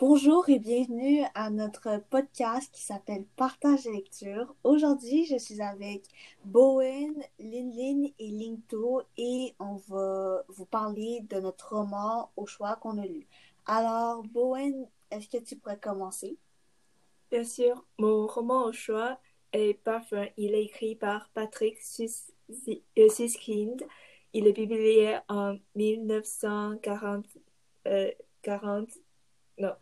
Bonjour et bienvenue à notre podcast qui s'appelle Partage de lecture. Aujourd'hui, je suis avec Bowen, Lin et Lingto et on va vous parler de notre roman au choix qu'on a lu. Alors, Bowen, est-ce que tu pourrais commencer? Bien sûr, mon roman au choix est Parfum. Il est écrit par Patrick Suskind. Il est publié en 1940. 40, non,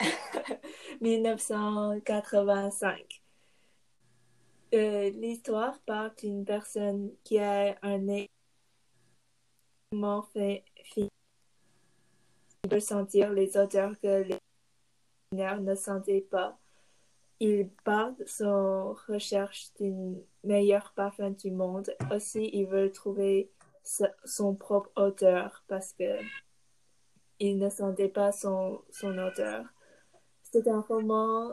1985. Euh, l'histoire parle d'une personne qui a un nez fait Il peut sentir les odeurs que les ne sentaient pas. Il part son recherche d'une meilleure parfum du monde. Aussi, il veut trouver son propre odeur parce que il ne sentait pas son, son odeur. C'est un roman,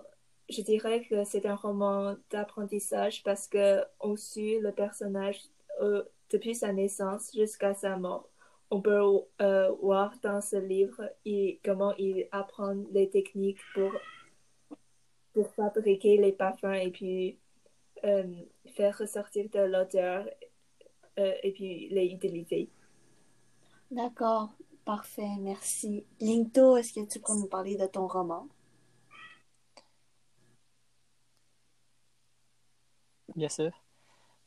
je dirais que c'est un roman d'apprentissage parce que on suit le personnage euh, depuis sa naissance jusqu'à sa mort. On peut euh, voir dans ce livre comment il apprend les techniques pour, pour fabriquer les parfums et puis euh, faire ressortir de l'odeur et puis les utiliser. D'accord. Parfait, merci. Linto, est-ce que tu peux nous parler de ton roman? Bien sûr.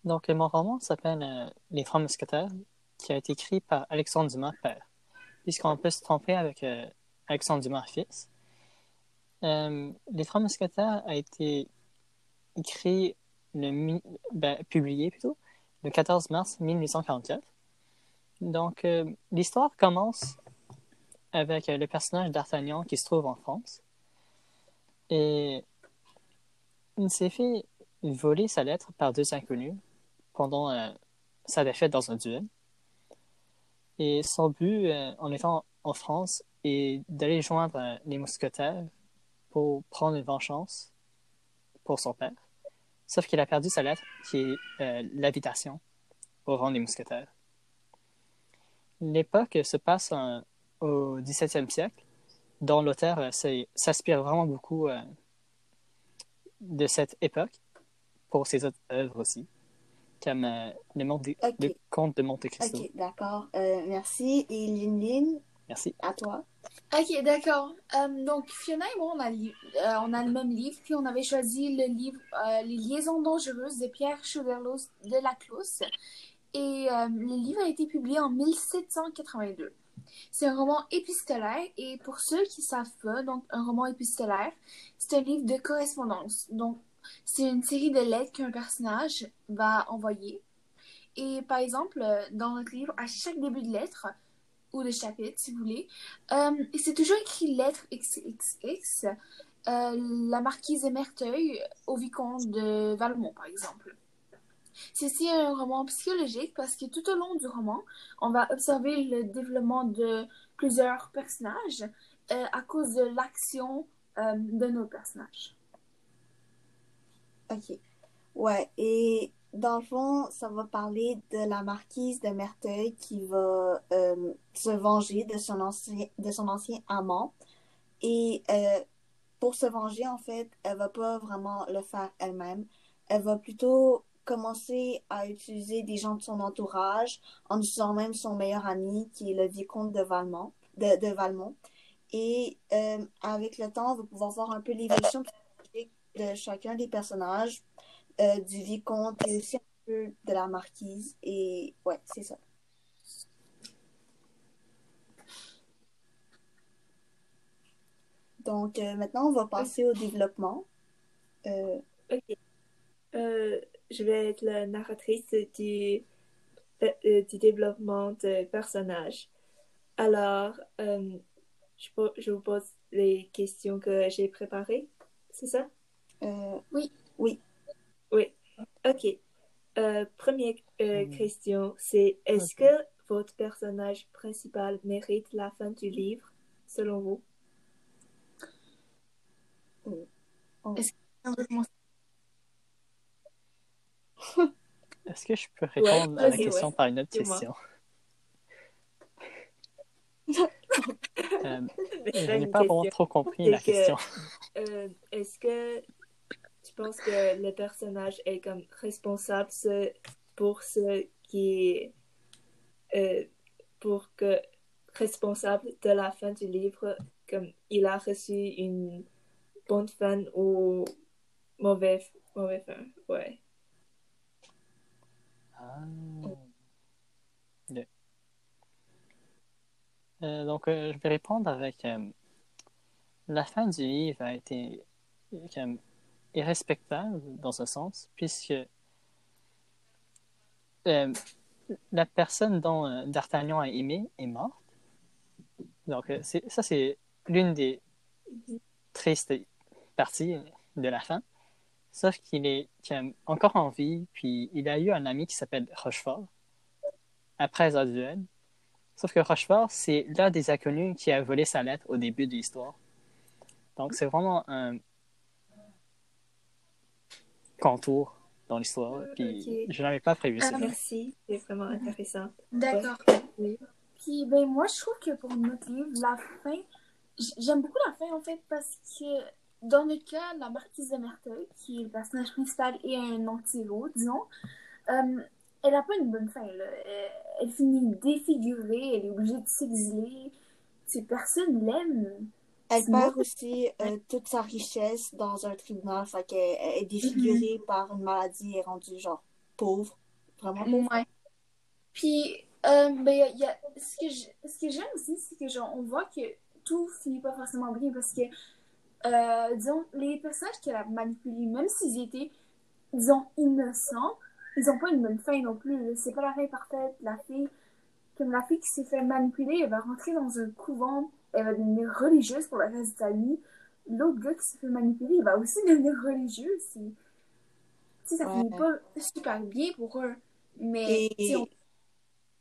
Donc, mon roman s'appelle euh, Les Trois Mousquetaires, qui a été écrit par Alexandre Dumas père, puisqu'on peut se tromper avec euh, Alexandre Dumas fils. Euh, Les Trois Mousquetaires a été écrit, le, ben, publié plutôt, le 14 mars 1844 donc, euh, l'histoire commence avec euh, le personnage d'Artagnan qui se trouve en France. Et il s'est fait voler sa lettre par deux inconnus pendant euh, sa défaite dans un duel. Et son but en étant en France est d'aller joindre les mousquetaires pour prendre une vengeance pour son père. Sauf qu'il a perdu sa lettre, qui est l'habitation au rang des mousquetaires. L'époque se passe au XVIIe siècle, dont l'auteur euh, s'inspire vraiment beaucoup euh, de cette époque pour ses autres œuvres aussi, comme euh, le, monde de Conte de Monte Cristo. Ok, d'accord. merci. Et Lynn, Merci. À toi. Ok, d'accord. donc, Fiona et moi, on a, on a le même livre, puis on avait choisi le livre Les liaisons dangereuses de Pierre Chauderlos de la. Et euh, le livre a été publié en 1782. C'est un roman épistolaire et pour ceux qui savent pas, donc un roman épistolaire, c'est un livre de correspondance. Donc c'est une série de lettres qu'un personnage va envoyer. Et par exemple, euh, dans notre livre, à chaque début de lettre, ou de chapitre si vous voulez, euh, c'est toujours écrit lettre XXX, euh, la marquise de Merteuil au vicomte de Valmont par exemple. C'est aussi un roman psychologique parce que tout au long du roman, on va observer le développement de plusieurs personnages euh, à cause de l'action euh, de nos personnages. Ok. Ouais, et dans le fond, ça va parler de la marquise de Merteuil qui va euh, se venger de son ancien, de son ancien amant. Et pour se venger, en fait, elle va pas vraiment le faire elle-même. Elle va plutôt commencer à utiliser des gens de son entourage, en utilisant même son meilleur ami, qui est le vicomte de Valmont. De, Valmont. Et euh, avec le temps, on va pouvoir voir un peu l'évolution de chacun des personnages, euh, du vicomte et aussi un peu de la marquise. Et ouais, c'est ça. Donc euh, maintenant, on va passer au développement. Ok je vais être la narratrice du, euh, euh, du développement de personnages. Alors, euh, je, je, vous pose les questions que j'ai préparées, c'est ça? oui. Oui. Oui. OK. première question, c'est est-ce que votre personnage principal mérite la fin du livre, selon vous? Est-ce que Est-ce que je peux répondre à la question par une autre question? Euh, je n'ai pas vraiment trop compris la que- question. Euh, Est-ce que tu penses que le personnage est comme responsable ce- pour ce qui est euh, pour que responsable de la fin du livre, comme il a reçu une bonne fin ou mauvaise mauvaise fin, ouais. Ah. Euh, donc, euh, je vais répondre avec euh, la fin du livre a été irrespectable dans un sens, puisque la personne dont D'Artagnan a aimé est morte. Donc, ça, c'est l'une des tristes parties de la fin. Sauf qu'il est comme, encore en vie, puis il a eu un ami qui s'appelle Rochefort, après un duel. Sauf que Rochefort, c'est l'un des inconnus qui a volé sa lettre au début de l'histoire. Donc, c'est vraiment un contour dans l'histoire, puis Ok. je n'avais pas prévu ça. Ah, Merci, c'est vraiment intéressant. D'accord. Oui. Puis, ben, moi, je trouve que pour notre livre, la fin, j'aime beaucoup la fin, en fait, parce que dans le cas de la marquise de Merteuil, qui est le personnage principal et un anti-héros, disons, euh, elle n'a pas une bonne fin, là. Elle, elle finit défigurée, elle est obligée de s'exiler. Ces personnes l'aiment. Elle perd aussi euh, toute sa richesse dans un tribunal, fait qu'elle elle est défigurée par une maladie et est rendue genre pauvre, vraiment pauvre. Ouais. Puis, euh, ben, y a- y a- ce que je- ce que j'aime aussi, c'est que genre, on voit que tout finit pas forcément bien parce que, euh, disons, les personnages qu'elle a manipulés, même s'ils étaient, disons, innocents, ils ont pas une bonne fin non plus. C'est pas la fin parfaite. La fille, comme la fille qui s'est fait manipuler, elle va rentrer dans un couvent, elle va devenir religieuse pour le reste de sa vie. L'autre gars qui s'est fait manipuler, il va aussi devenir religieux. Tu sais, ça Ouais. finit pas super bien pour eux. Mais, Et on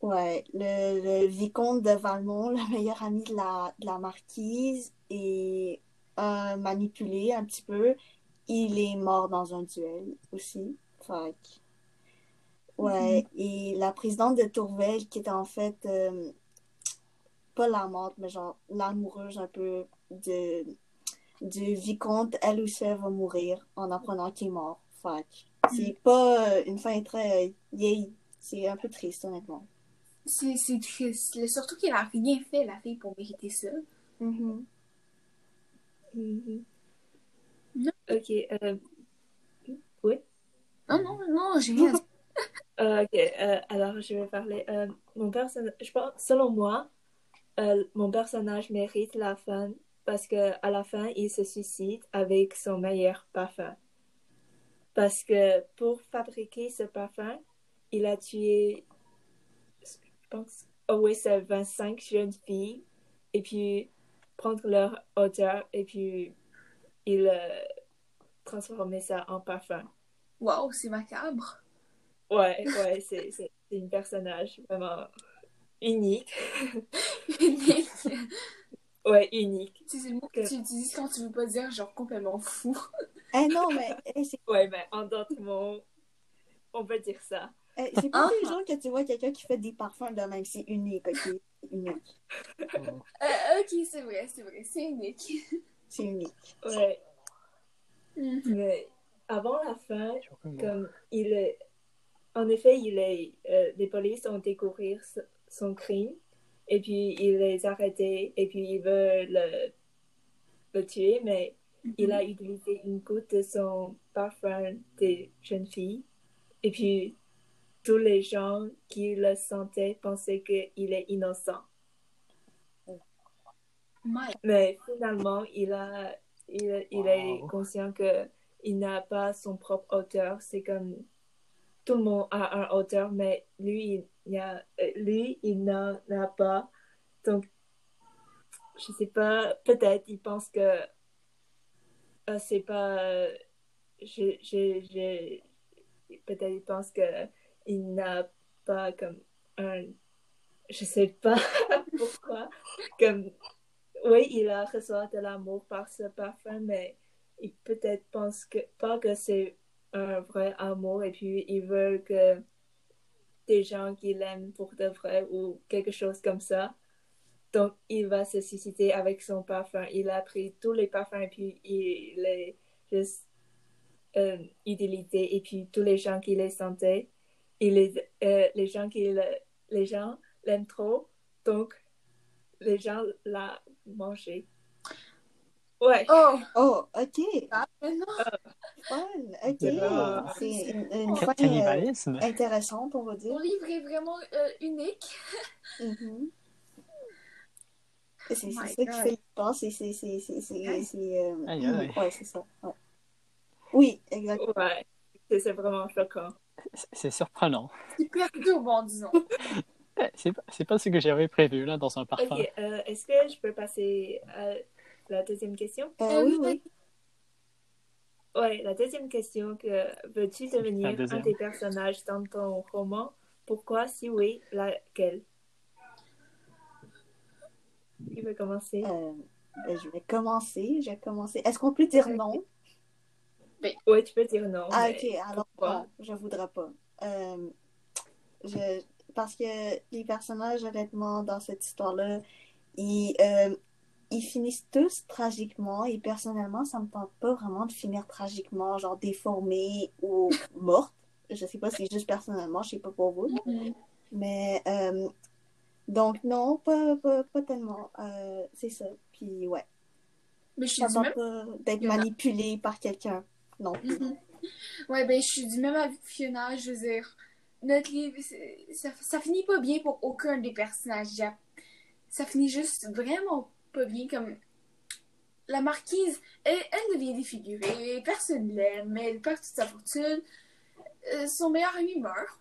ouais, le, le vicomte de Valmont, le meilleur ami de la, de la marquise, est euh, manipulé un petit peu. Il est mort dans un duel aussi. Fait Ouais, et la présidente de Tourvel, qui était en fait euh, pas l'amante, mais genre l'amoureuse un peu de, du vicomte, elle aussi elle va mourir en apprenant qu'il est mort. Fait c'est pas euh, une fin très yay. C'est un peu triste, honnêtement. C'est, triste. Surtout qu'elle a rien fait, la fille, pour mériter ça. Mhm. Non. Ok, euh, oui. Non, non, non, j'ai rien. Euh, ok, euh, alors je vais parler. Mon personnage, je pense, selon moi, mon personnage mérite la fin parce que à la fin, il se suicide avec son meilleur parfum. Parce que pour fabriquer ce parfum, il a tué, je pense, oh oui, c'est 25 jeunes filles, et puis prendre leur odeur, et puis il euh, transformait ça en parfum. Waouh, c'est macabre. Ouais, ouais, c'est c'est- c'est un personnage vraiment unique. Unique. Ouais, unique. c'est le mot que tu utilises quand tu veux pas dire genre complètement fou. Eh non, mais eh, c'est Ouais, mais en d'autres mots, on peut dire ça. eh, c'est pas Ah. les jours que tu vois quelqu'un qui fait des parfums de même. C'est unique, ok? C'est unique. Euh, ok, c'est vrai, c'est vrai, c'est unique. C'est unique. Ouais, Mhm. mais avant la fin, comme il est... En effet, il est... euh, les polices ont découvert son crime, et puis il les a arrêtés, et puis il veut le, le tuer, mais il a utilisé une goutte de son parfum des jeunes filles. Et puis, tous les gens qui le sentaient pensaient qu'il est innocent. Mais finalement, il, a, il, il est conscient que il n'a pas son propre auteur. C'est comme tout le monde a un auteur, mais lui, il, il a, lui, il n'en a pas. Donc, je sais pas, peut-être il pense que euh, c'est pas. euh, je, je, je- peut-être il pense que il n'a pas comme un. Je sais pas pourquoi. Comme oui, il a reçu de l'amour par ce parfum, mais il peut-être pense que pas que c'est un vrai amour et puis il veut que des gens qui l'aiment pour de vrai ou quelque chose comme ça. Donc, il va se susciter avec son parfum. Il a pris tous les parfums et puis il les juste euh, utilisé. Et puis, tous les gens qui les sentaient, et les, euh, les gens qui le- les gens l'aiment trop. Donc, les gens l'ont mangé. Ouais. Oh! Oh, ok. Ah, non! Fun. Ok. C'est une, une fin euh, Cannibalisme. intéressante, on va dire. Mon livre est vraiment euh, unique. Mhm. C'est c'est Oh ça qui fait l'histoire, c'est c'est euh, ouais c'est ça. ouais. Oui, exactement. Ouais. C'est vraiment choquant. C'est- C'est surprenant. C'est perturbant, disons. Eh, C'est pas, c'est pas ce que j'avais prévu là dans un parfum. Euh, est-ce que je peux passer à la deuxième question? Euh, Euh, oui, oui. oui. Ouais, la deuxième question que veux-tu devenir un des personnages dans ton roman? Pourquoi? Si oui, laquelle? Qui veut commencer? Euh, ben, je vais commencer. Je vais commencer. Est-ce qu'on peut dire non? Ouais, tu peux dire non. Ah, ok. Alors, pourquoi? non, je voudrais pas. Euh, je, parce que les personnages, honnêtement, dans cette histoire-là, ils, euh, ils finissent tous tragiquement. Et personnellement, ça me tente pas vraiment de finir tragiquement, genre déformée ou morte. Je sais pas, c'est juste personnellement, je sais pas pour vous. Mais, euh, donc, non, pas, pas, pas tellement. Euh, c'est ça. Puis, ouais. Mais je suis pas d'être manipulée par quelqu'un. Non. Mhm. Ouais, ben, je suis du même avis que. Je veux dire, notre livre, ça, ça finit pas bien pour aucun des personnages. Ça finit juste vraiment pas bien. Comme la marquise, elle, elle devient défigurée, personne l'aime, elle perd toute sa fortune. Euh, son meilleur ami meurt.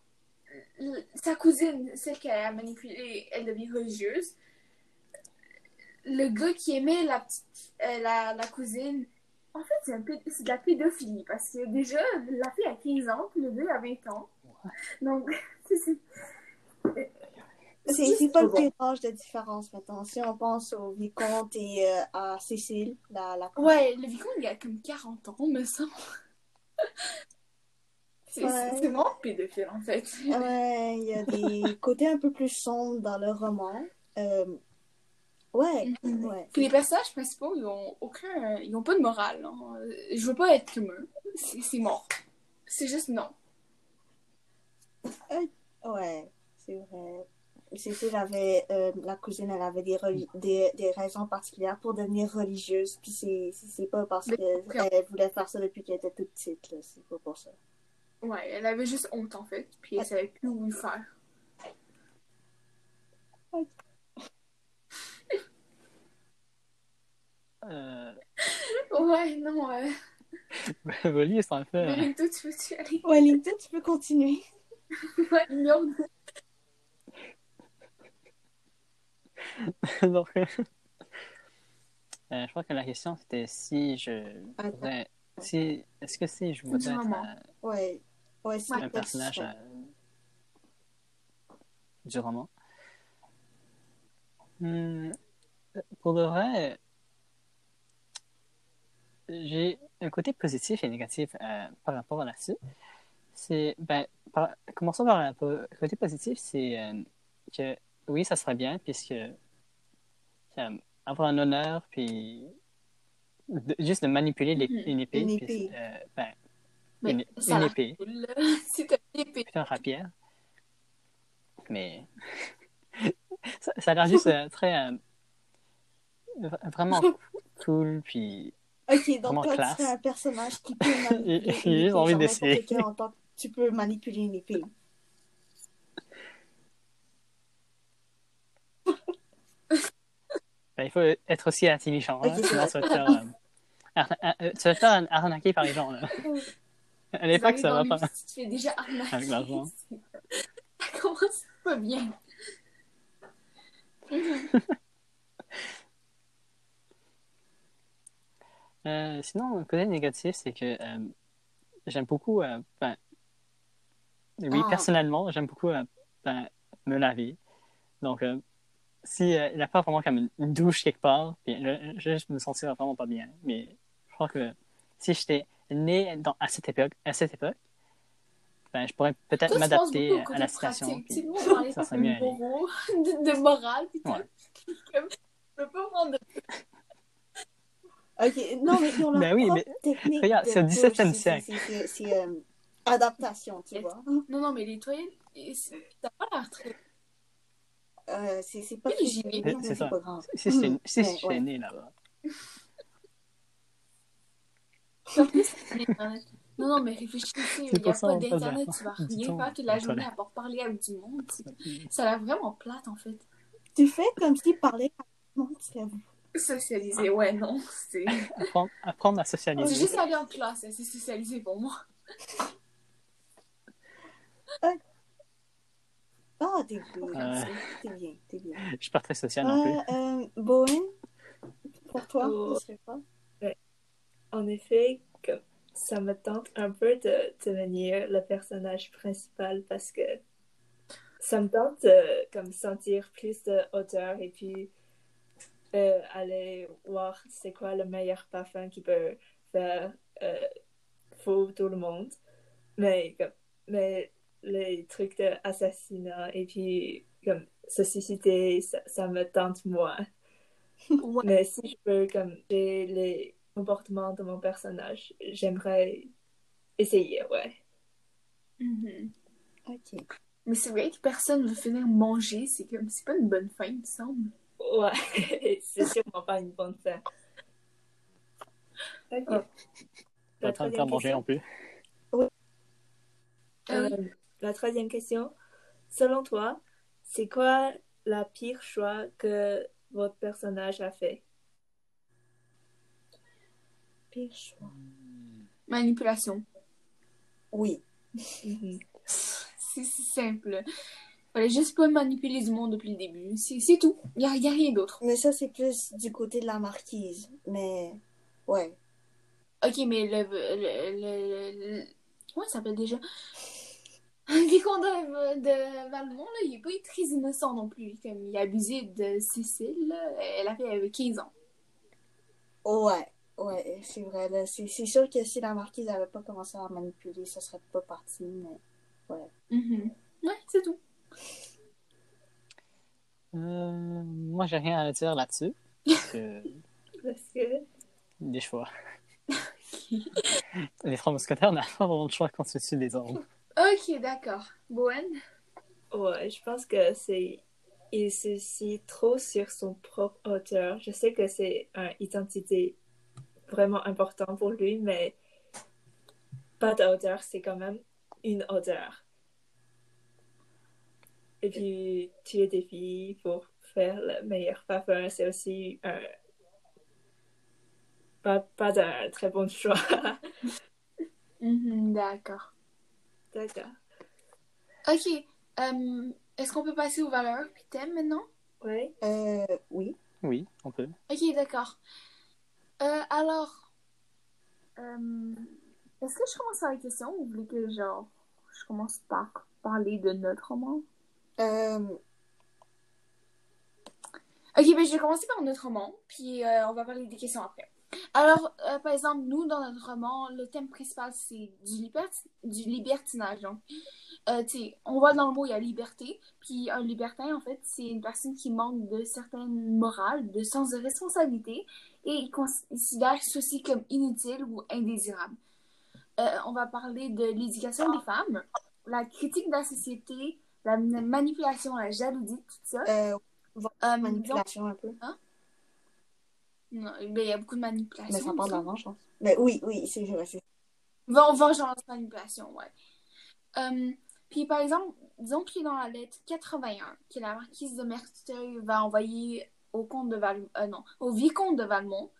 Euh, Sa cousine, celle qu'elle a manipulée, elle devient religieuse. Le gars qui aimait la, euh, la cousine, en fait, c'est un peu c'est de la pédophilie parce que déjà, la fille a 15 ans, puis le gars a 20 ans. Donc, c'est. c'est- c'est pas le âge de différence maintenant. Si on pense au vicomte et euh, à Cécile, la, la... Ouais, le vicomte, il a comme 40 ans, me semble. C'est Ouais. vraiment pédophile, en fait. Ouais, il y a des côtés un peu plus sombres dans le roman. Euh, ouais, Mhm. ouais. Puis les personnages principaux, ils ont aucun. Ils ont pas de morale. hein. Je veux pas être comme eux. C'est c'est mort. C'est juste non. Ouais, c'est vrai. Cécile avait, euh, la cousine, elle avait des, des, des raisons particulières pour devenir religieuse. Puis c'est c'est- c'est pas parce qu'elle voulait faire ça depuis qu'elle était toute petite, là. C'est pas pour ça. Ouais, elle avait juste honte, en fait. Puis elle savait plus où le faire. Euh, Ouais, non, euh... Volis, en fait. Wellington, tu aller? Wellington, tu peux continuer. Ouais, non. Donc, euh, je crois que la question c'était si je voudrais. Si, est-ce que si je voudrais être euh, Ouais. Ouais, c'est un personnage euh, du roman? Hmm, pour de vrai, j'ai un côté positif et négatif euh, par rapport à là-dessus. C'est, ben, par- commençons par le po- côté positif, c'est euh, que oui, ça serait bien, puisque euh, avoir un honneur, puis de- juste de manipuler les- Mhm. une épée, Une puis, épée. euh, ben, une, ça une épée, cool. C'est une épée. puis un rapière. Mais ça, ça a l'air juste très vraiment cool, puis Ok, donc toi, classe. tu serais un personnage qui peut manipuler J'ai juste envie d'essayer. n'importe quel en tant que tu peux manipuler une épée. ben, il faut être aussi intelligent, hein, sinon tu vas te faire, euh, euh, tu vas te faire arnaquer par les gens. Là. À l'époque, ça va pas. Tu fais déjà arnaquer. Avec l'argent. Ça commence pas bien. Euh, sinon, le côté négatif, c'est que euh, j'aime beaucoup, euh, ben, oui, Ah. personnellement, j'aime beaucoup euh, ben, me laver. Donc, euh, si il n'y a pas vraiment comme une, une douche quelque part, puis je, je, je me sentirais vraiment pas bien. Mais je crois que si j'étais né dans, à cette époque, à cette époque, ben, je pourrais peut-être m'adapter à la situation. puis- nous, on parlait ça serait mieux de, de morale. Ouais. Je peux pas prendre de... Ok, non, mais ils ont leur Ben oui, propre mais technique regarde, de c'est au douche. 17e C'est- siècle. c'est- C'est c'est, euh, adaptation, tu vois. Non, non, mais les c'est- t'as pas l'air très... Euh, c'est c'est pas très C'est ça. c'est pas grave. Si je suis Mhm. si je Mais, suis ouais. né là-bas. En plus, c'est l'Internet. Non, non, mais réfléchissez, il C'est n'y a pas d'Internet, tu vas du rien faire toute la journée à part parler avec du monde. c'est- Ça a l'air vraiment plate, en fait. Tu fais comme si parler à tout le monde serait Socialiser, ouais, non, c'est... Apprendre, apprendre à C'est socialiser. juste aller en classe, c'est socialiser pour moi. Ah, t'es bien, Euh. t'es bien, t'es bien. Je suis pas très social non plus. Euh, euh, Bowen, pour toi, Oh. ce serait quoi? En effet, comme ça me tente un peu de devenir le personnage principal parce que ça me tente de comme sentir plus de hauteur et puis euh, aller voir c'est quoi le meilleur parfum qui peut faire euh, fou tout le monde. Mais comme mais les trucs d'assassinat et puis comme se suicider, ça, ça me tente moins. Ouais. Mais si je peux comme j'ai les comportements de mon personnage, j'aimerais essayer, ouais. Mhm. Ok. Mais c'est vrai que personne veut finir manger, c'est comme, c'est pas une bonne fin, il me semble. Ouais, c'est sûrement pas une bonne fin. Ok. Pas le temps de faire manger non plus. Ah Euh, la troisième question. Selon toi, c'est quoi la pire choix que votre personnage a fait? Pire choix. Manipulation. Oui. C'est si simple. Fallait juste pas manipuler du monde depuis le début. C'est tout. Y a, y a rien d'autre. Mais ça, c'est plus du côté de la marquise. Mais, ouais. Ok, mais le. le, le, le- comment ça s'appelle déjà? Le vicomte de, de Valmont, là, il est pas très innocent non plus. Comme il a abusé de Cécile, là. Elle a fait avec 15 ans. Ouais. Ouais, c'est vrai. C'est sûr que si la marquise avait pas commencé à manipuler, ça serait pas parti, mais... Mhm. Ouais, c'est tout. Euh, moi, j'ai rien à dire là-dessus. Parce que Parce que des choix. Les trois mousquetaires n'ont pas vraiment de choix quand tu des ordres. Ok, d'accord. Bowen? Ouais, je pense que c'est. Il se situe trop sur son propre auteur. Je sais que c'est une identité vraiment importante pour lui, mais pas d'auteur, c'est quand même une auteur. Et puis, tuer des filles pour faire le meilleur parfum, c'est aussi un. Pas, pas un très bon choix. Mhm, d'accord. D'accord. Ok. euh, Est-ce qu'on peut passer aux valeurs puis thèmes maintenant? Ouais. Euh, oui. Oui, on peut. Ok, d'accord. Euh, alors, euh, est-ce que je commence par la question ou vous voulez que genre je commence par parler de notre roman? Euh, Ok, ben je vais commencer par notre roman, puis euh, on va parler des questions après. Alors, euh, par exemple, nous, dans notre roman, le thème principal, c'est du, du libertinage. Donc, euh, tu sais, on voit dans le mot, il y a liberté, puis un libertin, en fait, c'est une personne qui manque de certaines morales, de sens de responsabilité, et il considère ceci comme inutile ou indésirable. Euh, on va parler de l'éducation des femmes, la critique de la société, la manipulation, la jalousie, tout ça. euh, Euh, manipulation un peu. Non, ben, il y a beaucoup de manipulation. Mais ça parle de la vengeance. Mais oui, oui, c'est vrai. Ven- Vengeance, manipulation, ouais. Euh, puis par exemple, disons qu'il est dans la lettre 81, que la marquise de Merteuil va envoyer au comte de Val... euh, non, au vicomte de Valmont.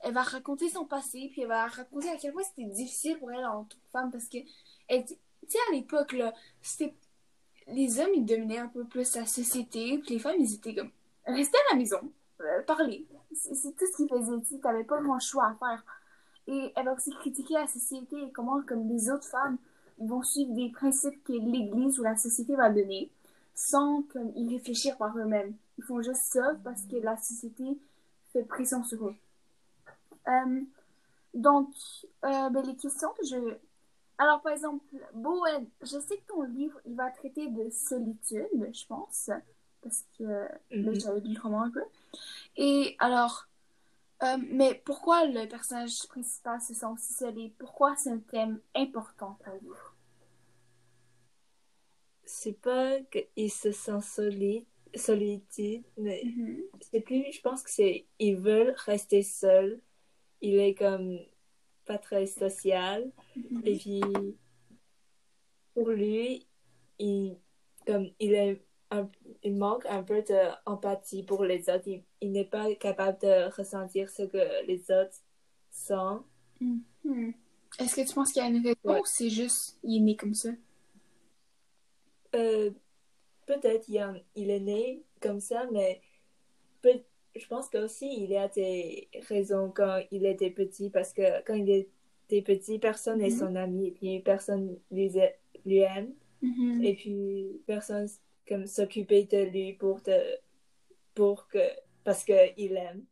Elle va raconter son passé, puis elle va raconter à quel point c'était difficile pour elle en tant que femme, parce que, elle- tu sais, à l'époque, là, c'était... Les hommes, ils dominaient un peu plus la société, puis les femmes, ils étaient comme... Restez à la maison, euh, parler. C'est tout ce qu'ils faisaient, tu n'avais pas grand choix à faire. Et elle va aussi critiquer la société et comment, comme les autres femmes, ils vont suivre des principes que l'Église ou la société va donner sans comme, y réfléchir par eux-mêmes. Ils font juste ça parce que la société fait pression sur eux. Euh, donc, euh, ben, les questions que je... Alors, par exemple, Bowen, je sais que ton livre, il va traiter de solitude, je pense, parce que là, Mhm. j'avais lu le roman un peu. Et alors, euh, mais pourquoi le personnage principal se sent aussi seul et pourquoi c'est un thème important le livre? C'est pas qu'il se sent solide, solitude, mais Mhm. c'est plus, je pense que c'est, ils veulent rester seuls. Il est comme pas très social. Mhm. Et puis, pour lui, il, comme, il, est un- il manque un peu d'empathie pour les autres. Il, il n'est pas capable de ressentir ce que les autres sentent. Mhm. Est-ce que tu penses qu'il y a une raison Ouais. ou c'est juste il est né comme ça? Euh, peut-être il, est né comme ça, mais peut- je pense qu'aussi il y a des raisons quand il était petit, parce que quand il était petit, personne n'est Mhm. son ami, et puis personne lui, a- lui aime, Mhm. et puis personne comme s'occuper de lui pour te, pour que, parce qu'il aime.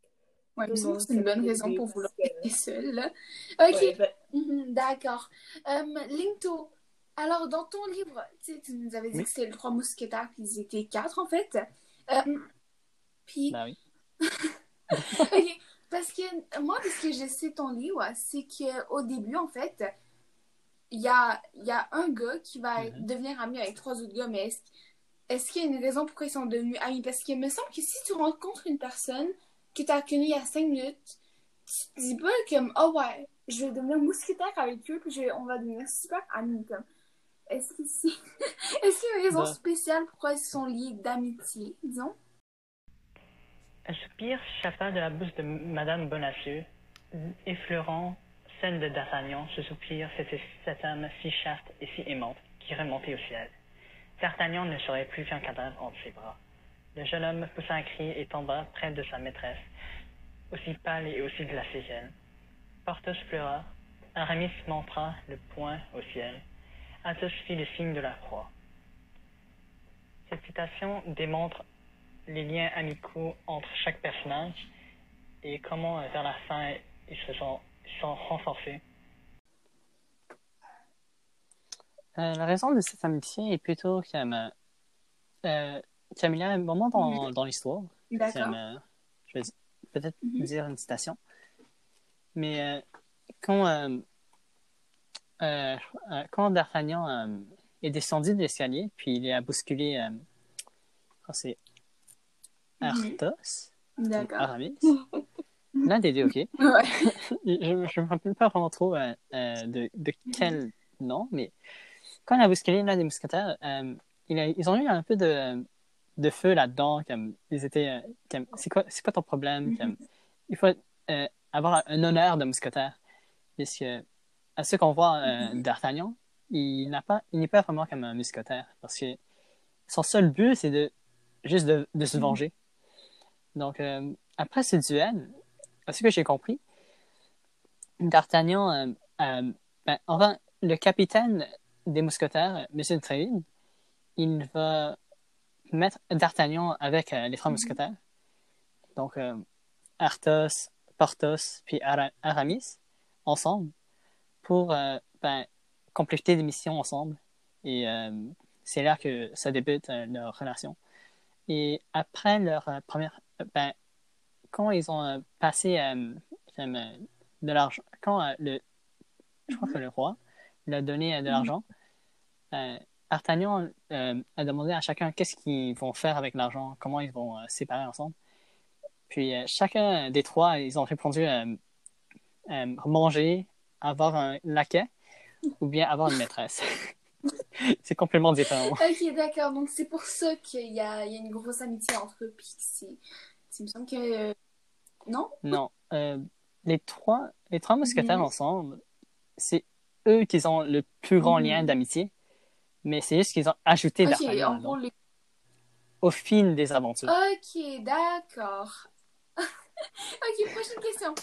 Ouais, mais c'est une bonne raison pour vouloir que- rester seul, là. Ok, Ouais, ben, Mhm, d'accord. Euh, Linkto, alors dans ton livre, tu nous avais dit Oui. que c'était les trois mousquetaires, puis ils étaient quatre en fait. Euh, puis, Ben oui. ok, parce que moi, de ce que je sais ton livre, c'est qu'au début, en fait, il y a, il y a un gars qui va Mhm. devenir ami avec trois autres gars, mais est-ce qu'il y a une raison pourquoi ils sont devenus amis? Parce qu'il me semble que si tu rencontres une personne que tu as connue il y a cinq minutes, tu te dis pas comme, oh ouais, je vais devenir mousquetaire avec eux, puis je on va devenir super amis. Comme. Est-ce qu'il y a une raison spéciale pourquoi ils sont liés d'amitié, disons? Un soupir s'échappa de la bouche de Madame Bonacieux, effleurant celle de D'Artagnan. Ce soupir, c'était cette âme si chaste et si aimante qui remontait au ciel. D'Artagnan ne serait plus qu'un cadavre entre ses bras. Le jeune homme poussa un cri et tomba près de sa maîtresse, aussi pâle et aussi glacée qu'elle. Porthos pleura. Aramis montra le poing au ciel. Athos fit le signe de la croix. Cette citation démontre les liens amicaux entre chaque personnage et comment euh, vers la fin ils se sont, renforcés. Euh, la raison de cette amitié est plutôt qu'il y a, ma- euh, y a un moment dans, dans l'histoire. Ma- Je vais peut-être Mhm. dire une citation. Mais euh, quand, euh, euh, euh, quand D'Artagnan euh, est descendu de l'escalier, puis il a bousculé euh, c'est Mhm. Arthos, D'accord. Aramis? L'un des deux, ok. Ouais. Je ne me rappelle pas vraiment trop euh, euh, de, de quel nom, mais quand il a bousculé l'un des mousquetaires, euh, il a- ils ont eu un peu de, de feu là-dedans. Comme, ils étaient, c'est quoi, c'est quoi ton problème? Comme, il faut avoir un honneur de mousquetaire. Puisque, à ce qu'on voit euh, d'Artagnan, il n'a pas, il n'est pas vraiment comme un mousquetaire. Parce que son seul but, c'est de, juste de, de se venger. Donc, euh, après ce duel, à ce que j'ai compris, D'Artagnan, euh, euh, ben, enfin, le capitaine des mousquetaires, M. de Tréville, il va mettre D'Artagnan avec les trois mousquetaires. Donc, Arthos, Porthos, puis Ara- Aramis, ensemble, pour euh, ben, compléter des missions ensemble. Et euh, c'est là que ça débute euh, leur relation. Et après leur première. Ben, quand ils ont euh, passé euh, euh, de l'argent, quand le. Je crois que le roi leur a donné de l'argent, euh, D'Artagnan euh, a demandé à chacun qu'est-ce qu'ils vont faire avec l'argent, comment ils vont euh, séparer ensemble. Puis chacun des trois, ils ont répondu manger, avoir un laquais ou bien avoir une maîtresse. c'est complètement différent. Ok, d'accord. Donc, c'est pour ça qu'il y a, il y a une grosse amitié entre eux. Il me semble que. Non? Non, euh, les trois, les trois mousquetaires Mhm. ensemble, c'est eux qui ont le plus grand Mhm. lien d'amitié, mais c'est juste qu'ils ont ajouté Ok, D'Artagnan en là-dedans, gros, les... au fil des aventures. Ok, d'accord. ok, prochaine question.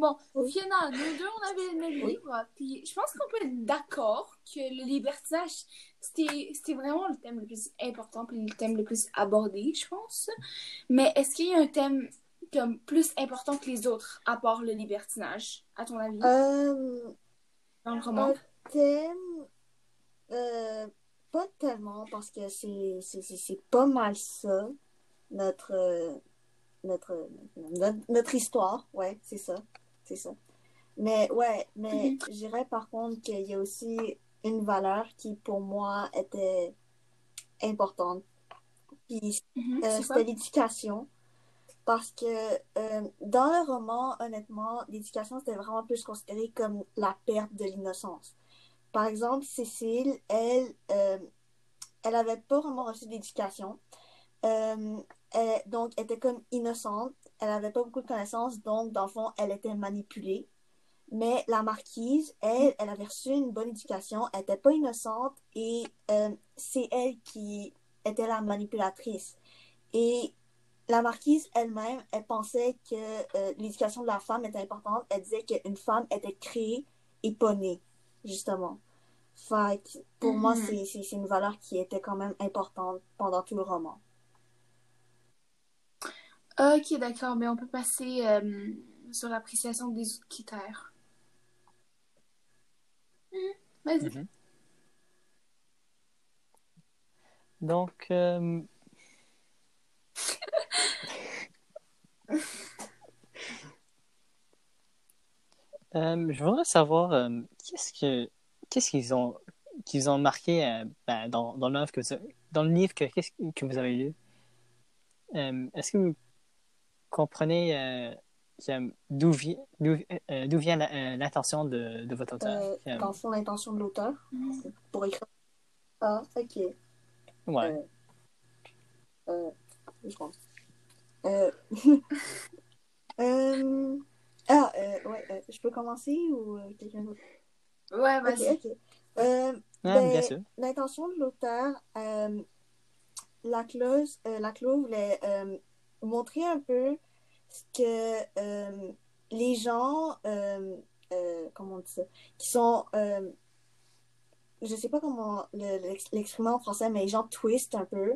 Bon, Fiona, nous deux, on avait le même livre, puis je pense qu'on peut être d'accord que le libertinage, c'était vraiment le thème le plus important, puis le thème le plus abordé, je pense. Mais est-ce qu'il y a un thème comme plus important que les autres, à part le libertinage, à ton avis, Euh, dans le roman? c'était euh, pas tellement parce que c'est pas mal ça, notre, euh, notre, notre, notre histoire. Ouais, c'est ça. C'est ça. Mais ouais, mais je dirais par contre qu'il y a aussi une valeur qui pour moi était importante. Puis Mhm, euh, c'était l'éducation. Parce que euh, dans le roman, honnêtement, l'éducation, c'était vraiment plus considéré comme la perte de l'innocence. Par exemple, Cécile, elle, euh, elle avait pas vraiment reçu d'éducation. Donc, elle était comme innocente. Elle avait pas beaucoup de connaissances. Donc, dans le fond, elle était manipulée. Mais la marquise, elle, elle avait reçu une bonne éducation. Elle était pas innocente. Et euh, c'est elle qui était la manipulatrice. Et la marquise elle-même, elle pensait que euh, l'éducation de la femme était importante. Elle disait qu'une femme était créée et pas née, justement. Fait que pour moi, Mhm. c'est c'est- c'est une valeur qui était quand même importante pendant tout le roman. Ok, d'accord, mais on peut passer euh, sur l'appréciation des autres critères. Mhm, Vas-y. Mhm. Donc, euh, euh, je voudrais savoir qu'est-ce que qu'est-ce qu'ils ont qu'ils ont marqué ben, dans, dans l'œuvre que vous dans le livre que, que vous avez lu? Est-ce que vous comprenez euh, d'où vient d'où euh, d'où vient la- euh, l'intention de, de votre auteur? Dans le fond, l'intention de l'auteur Mhm. pour écrire. Ah, ok. ouais. Euh, euh, je pense. Euh, euh, ah, euh, ouais, euh, je peux commencer ou euh, quelqu'un d'autre? Ouais, vas-y. ok. Euh, Ah, ben, bien sûr. L'intention de l'auteur, euh, la clause, euh, la clause voulait euh, montrer un peu ce que euh, les gens, euh, euh, comment on dit ça, qui sont, euh, je sais pas comment le- l'ex- l'exprimer en français, mais les gens twist un peu,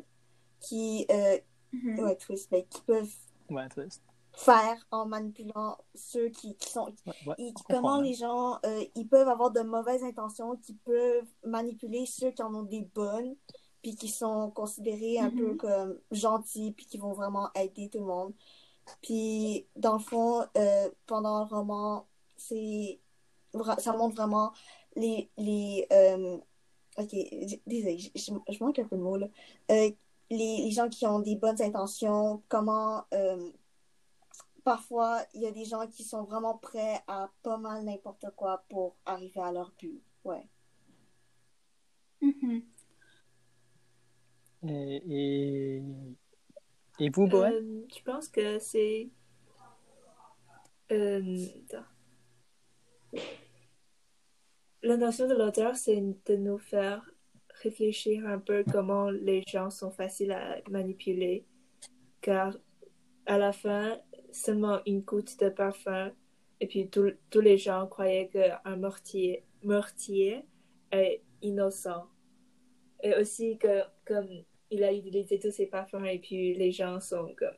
qui, euh, Mhm. ouais, twist, ben, qui peuvent Ouais, twist. faire en manipulant ceux qui, qui sont, Ouais, ouais, et on comprend, comment hein. les gens, euh, ils peuvent avoir de mauvaises intentions, qui peuvent manipuler ceux qui en ont des bonnes, puis qui sont considérés un peu comme gentils, puis qui vont vraiment aider tout le monde. Puis, dans le fond, euh, pendant le roman, c'est ça montre vraiment les, les euh, ok, désolé, je, je- je manque un peu de mots, là. Euh, les, les gens qui ont des bonnes intentions, comment parfois il y a des gens qui sont vraiment prêts à pas mal n'importe quoi pour arriver à leur but. Ouais. Mhm. Et, et, vous, Boën? Euh, je pense que c'est. Euh. L'intention de l'auteur, c'est de nous faire réfléchir un peu comment les gens sont faciles à manipuler. Car à la fin, seulement une goutte de parfum, et puis tous tous les gens croyaient qu'un meurtrier, meurtrier est innocent. Et aussi que comme il a utilisé tous ses parfums et puis les gens sont comme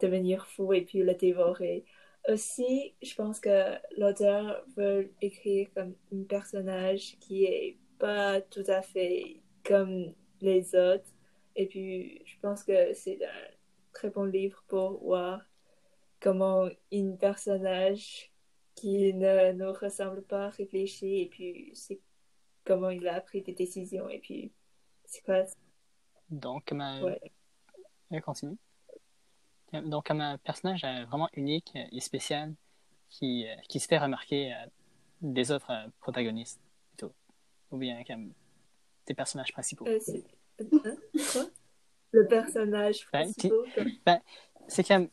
devenir fous et puis le dévorer. Aussi, je pense que l'auteur veut écrire comme un personnage qui est pas tout à fait comme les autres. Et puis, je pense que c'est un très bon livre pour voir comment un personnage qui ne nous ressemble pas réfléchit et puis comment il a pris des décisions et puis c'est quoi Donc, comme un, ouais. on continue. Donc, comme un personnage vraiment unique et spécial qui, qui se fait remarquer euh, des autres euh, protagonistes, plutôt. Ou bien comme des personnages principaux. Euh, hein? Quoi? Le personnage Ben, principal. comme- C'est comme,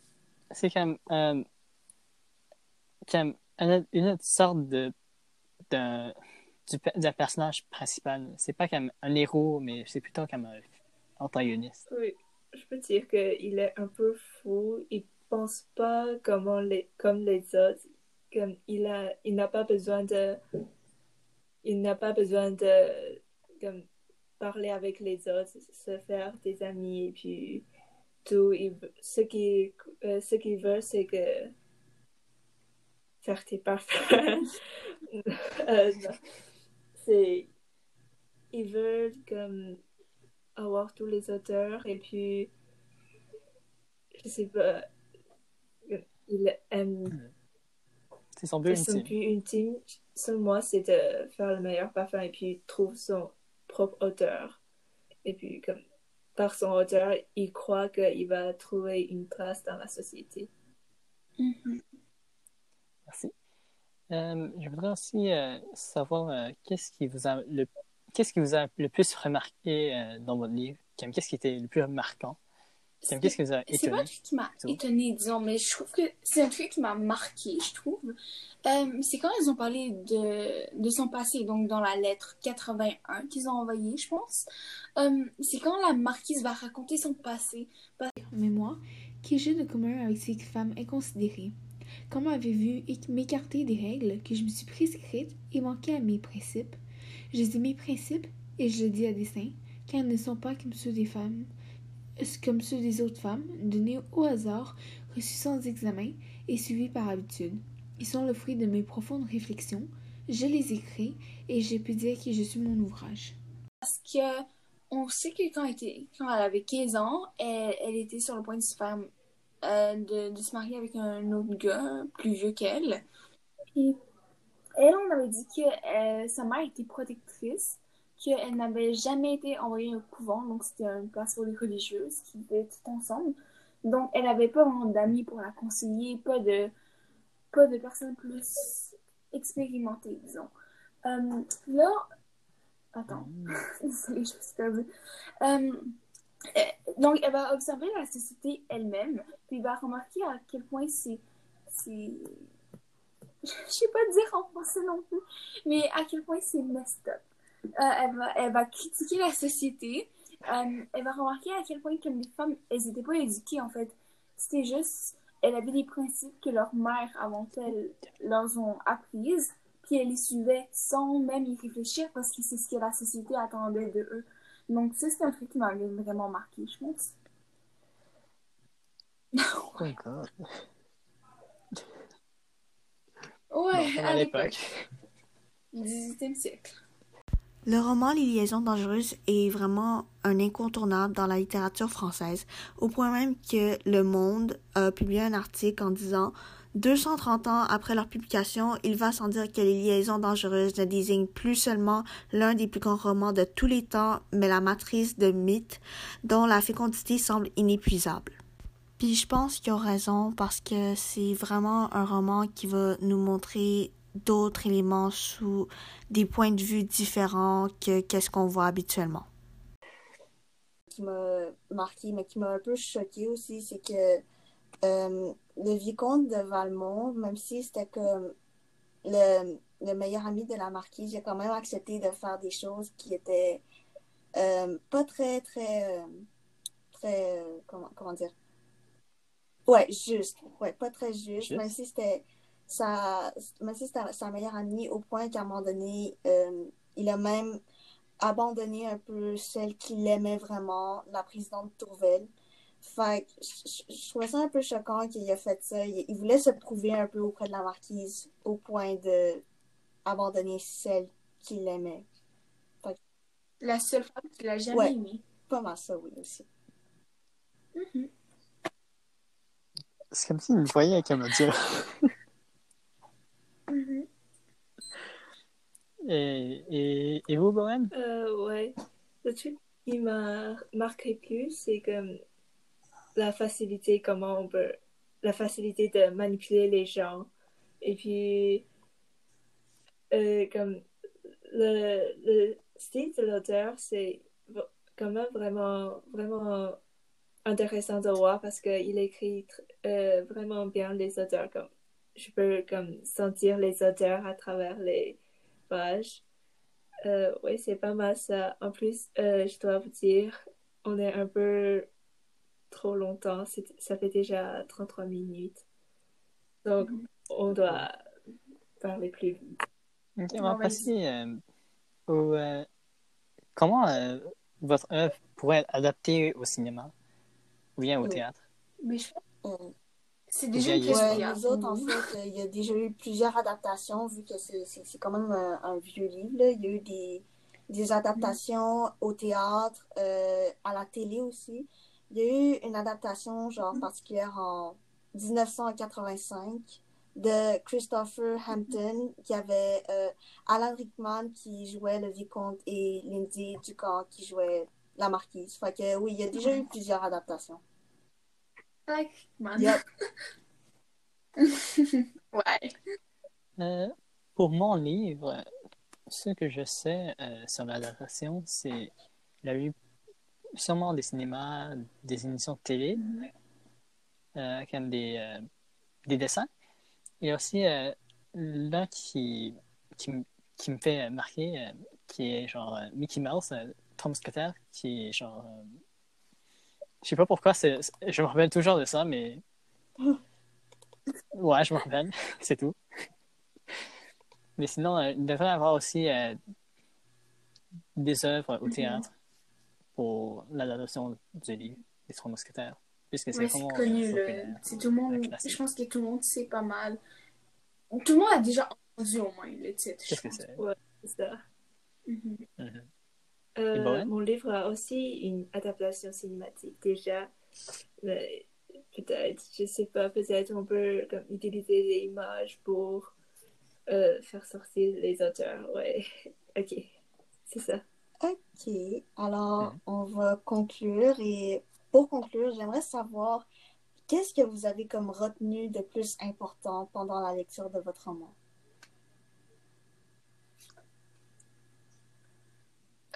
c'est comme, euh, comme une, une autre sorte de, du, d'un personnage principal. C'est pas comme un héros, mais c'est plutôt comme un antagoniste. Oui, je peux dire qu'il est un peu fou. Il pense pas comment les, comme les autres. Comme il a, il n'a pas besoin de, il n'a pas besoin de, comme parler avec les autres, se faire des amis et puis tout. Il, ce qu'il, euh, ce qu'il veut, c'est que faire tes parfums. Euh, c'est ils veulent comme avoir tous les auteurs et puis je sais pas ils aiment C'est son but Et son ultime. but ultime, selon moi, c'est de faire le meilleur parfum et puis trouve son propre auteur. Et puis, comme par son auteur, il croit qu'il va trouver une place dans la société. Mhm. Merci. Euh, je voudrais aussi euh, savoir euh, qu'est-ce qui vous a le qu'est-ce qui vous a le plus remarqué euh, dans votre livre? Qu'est-ce qui était le plus marquant? Qu'est-ce qui vous a C'est pas un étonné? truc qui m'a étonné, disons, mais je trouve que c'est un truc qui m'a marqué, je trouve. Euh, c'est quand ils ont parlé de, de son passé, donc dans la lettre 81 qu'ils ont envoyée, je pense. Euh, c'est quand la marquise va raconter son passé. Mais moi, qui j'ai de commun avec ces femmes inconsidérées Quand m'avait vu éc- m'écarter des règles que je me suis prescrites et manquer à mes principes, je dis mes principes et je le dis à dessein, car ils ne sont pas comme ceux des femmes, comme ceux des autres femmes, donnés au hasard, reçus sans examen et suivis par habitude. Ils sont le fruit de mes profondes réflexions. Je les écris et je peux dire que je suis mon ouvrage. Parce que on sait que quand elle, était- quand elle avait 15 ans, elle, elle était sur le point de se faire euh, de, de se marier avec un autre gars plus vieux qu'elle. Elle, on avait dit que euh, sa mère était protectrice, qu'elle n'avait jamais été envoyée au couvent, donc c'était une place pour les religieuses qui vivaient tout ensemble. Donc elle n'avait pas vraiment d'amis pour la conseiller, pas de pas de personnes plus expérimentées, disons. Euh, là, attends. Désolée, je me suis perdue. Euh, euh, donc, elle va observer la société elle-même, puis elle va remarquer à quel point c'est. Je sais pas dire en français non plus, mais à quel point c'est messed up. Euh, elle, va, elle va critiquer la société. Euh, elle va remarquer à quel point comme les femmes, elles n'étaient pas éduquées en fait. C'était juste, elle avait des principes que leur mère avant elle leur ont apprises, puis elle les suivait sans même y réfléchir parce que c'est ce que la société attendait de eux. Donc ça, c'est un truc qui m'avait vraiment marqué, je pense. Oh my God. Ouais, à l'époque. 18e siècle. Le roman Les liaisons dangereuses est vraiment un incontournable dans la littérature française, au point même que Le Monde a publié un article en disant 230 ans après leur publication, il va sans dire que Les liaisons dangereuses ne désignent plus seulement l'un des plus grands romans de tous les temps, mais la matrice de mythes dont la fécondité semble inépuisable. Puis je pense qu'ils ont raison parce que c'est vraiment un roman qui va nous montrer d'autres éléments sous des points de vue différents que qu'est-ce qu'on voit habituellement. Qui m'a marqué, mais qui m'a un peu choqué aussi, c'est que euh, le vicomte de Valmont, même si c'était comme le, le meilleur ami de la marquise, j'ai quand même accepté de faire des choses qui étaient euh, pas très, très, euh, très, comment, comment dire? Ouais, juste. Ouais, pas très juste, Juste? même si c'était sa, même si c'était sa meilleure amie au point qu'à un moment donné, euh, il a même abandonné un peu celle qu'il aimait vraiment, la présidente Tourvel. Fait que je, je- trouvais ça un peu choquant qu'il ait fait ça. Il, il voulait se prouver un peu auprès de la marquise au point de abandonner celle qu'il aimait. La seule femme qu'il a jamais Ouais. aimée. Pas mal ça, oui, aussi. Mhm. C'est comme s'il me voyait avec un dire. Mhm. Et, et, et vous, Bohème? Euh, ouais. Le truc qui m'a marqué plus, c'est comme la facilité, comment on peut, la facilité de manipuler les gens. Et puis, euh, comme le, le style de l'auteur, c'est quand même vraiment, vraiment intéressant de voir parce qu'il écrit euh, vraiment bien les auteurs. Comme, je peux comme sentir les auteurs à travers les pages. Euh, oui, c'est pas mal ça. En plus, euh, je dois vous dire, on est un peu trop longtemps. Ça fait déjà 33 minutes. Donc, on doit parler plus vite. Ok, on va passer euh, au. euh, comment euh, votre œuvre pourrait être adaptée au cinéma? Ou bien au théâtre? Mais je Euh, C'est déjà une pièce Ouais, nous autres, en fait, euh, il y a déjà eu plusieurs adaptations, vu que c'est c'est- c'est quand même un, un vieux livre. là. Il y a eu des, des adaptations au théâtre, euh, à la télé aussi. Il y a eu une adaptation, genre, particulière en 1985 de Christopher Hampton, qui avait euh, Alan Rickman qui jouait le vicomte et Lindsay Ducamp qui jouait la marquise. Fait que oui, il y a déjà eu plusieurs adaptations. Like, man. Yep. Ouais. Euh, pour mon livre, ce que je sais euh, sur l'adaptation, c'est il y a eu sûrement des cinémas, des émissions de télé, euh, comme des, euh, des dessins. Il y a aussi euh, l'un qui, qui, me fait marquer, euh, qui est genre euh, Mickey Mouse, euh, Tom Scotter, qui est genre. euh, je sais pas pourquoi, c'est, je me rappelle toujours de ça, mais. Ouais, je me rappelle, c'est tout. Mais sinon, euh, il devrait y avoir aussi euh, des œuvres au théâtre pour l'adaptation du livre des Trois Mousquetaires, puisque c'est Ouais, connu, populaire. C'est tout le monde. Je pense que tout le monde sait pas mal. Tout le monde a déjà entendu au moins le titre. Qu'est-ce que c'est? C'est ça. Mhm. Mhm. Euh, mon livre a aussi une adaptation cinématique déjà. Mais peut-être, je sais pas, peut-être on peut comme, utiliser des images pour euh, faire sortir les auteurs. Ouais, ok, c'est ça. Ok, alors Mhm. on va conclure et pour conclure, j'aimerais savoir qu'est-ce que vous avez comme retenu de plus important pendant la lecture de votre roman?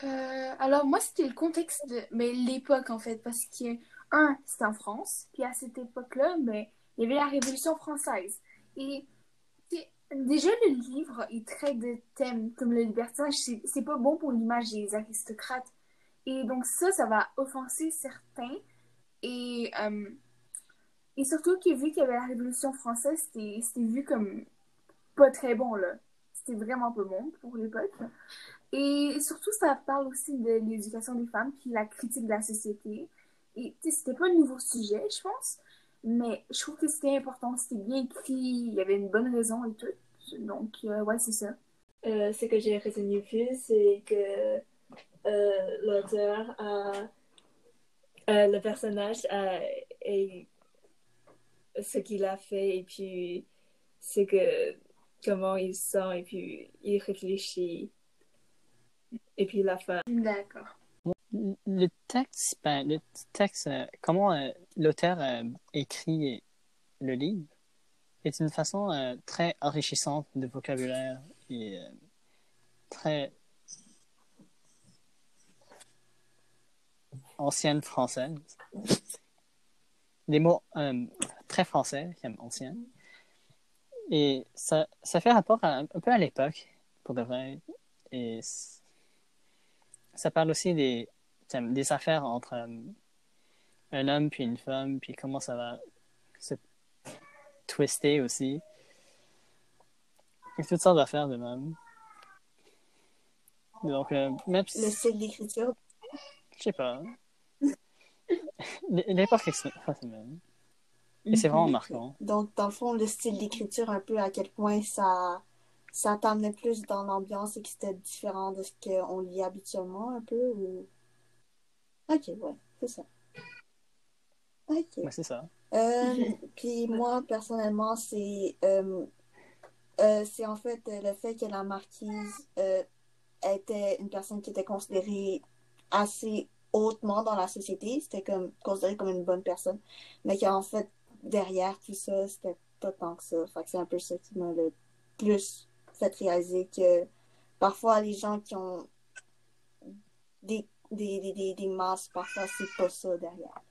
Euh, alors, moi, c'était le contexte. Mais l'époque, en fait, parce que, un, c'était en France, puis à cette époque-là, mais il y avait la Révolution française. Et déjà, le livre, il traite de thèmes comme le libertinage. C'est pas bon pour l'image des aristocrates. Et donc, ça, ça va offenser certains. Et, euh, et surtout vu qu'il y avait la Révolution française, c'était vu comme pas très bon, là. C'était vraiment pas bon pour l'époque. Et surtout, ça parle aussi de l'éducation des femmes, puis la critique de la société. Et tu sais, c'était pas un nouveau sujet, je pense, mais je trouve que c'était important, c'était bien écrit, il y avait une bonne raison et tout. Donc, euh, ouais, c'est ça. Euh, ce que j'ai retenu plus, c'est que euh, l'auteur a. euh, le personnage a. et ce qu'il a fait, et puis c'est que. Comment il se sent, et puis il réfléchit. Et puis la fin. D'accord. Le texte, ben, le texte, euh, comment euh, l'auteur euh, écrit le livre est une façon euh, très enrichissante de vocabulaire et euh, très ancienne française. Des mots euh, très français, comme ancien. Et ça, ça fait rapport à- un peu à l'époque, pour de vrai. Et ça parle aussi des, des affaires entre euh, un homme puis une femme, puis comment ça va se twister aussi. Et toutes sortes d'affaires de même. Donc, euh, même si, Le style d'écriture, je sais pas. L'époque est même. Et c'est vraiment marquant. donc dans le fond, le style d'écriture, un peu à quel point ça, ça t'amenait plus dans l'ambiance et que c'était différent de ce qu'on lit habituellement, un peu, ou... Ok, ouais, c'est ça. Ok. Ouais, c'est ça. Euh, puis moi, personnellement, c'est euh, euh, c'est en fait le fait que la marquise était une personne qui était considérée assez hautement dans la société. C'était comme considérée comme une bonne personne. Mais qu'en fait, derrière tout ça, c'était pas tant que ça. Fait que c'est un peu ça qui m'a le plus fait réaliser que parfois les gens qui ont des, des, des, des, des masses, parfois c'est pas ça derrière.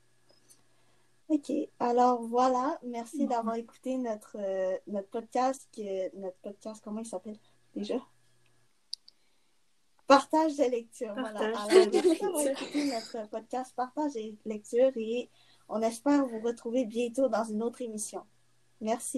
Ok, alors voilà, merci d'avoir écouté notre, euh, notre podcast, que, notre podcast, comment il s'appelle déjà? Partage de lecture, voilà. Partage Alors, de merci d'avoir écouté notre podcast Partage de lecture et on espère vous retrouver bientôt dans une autre émission. Merci.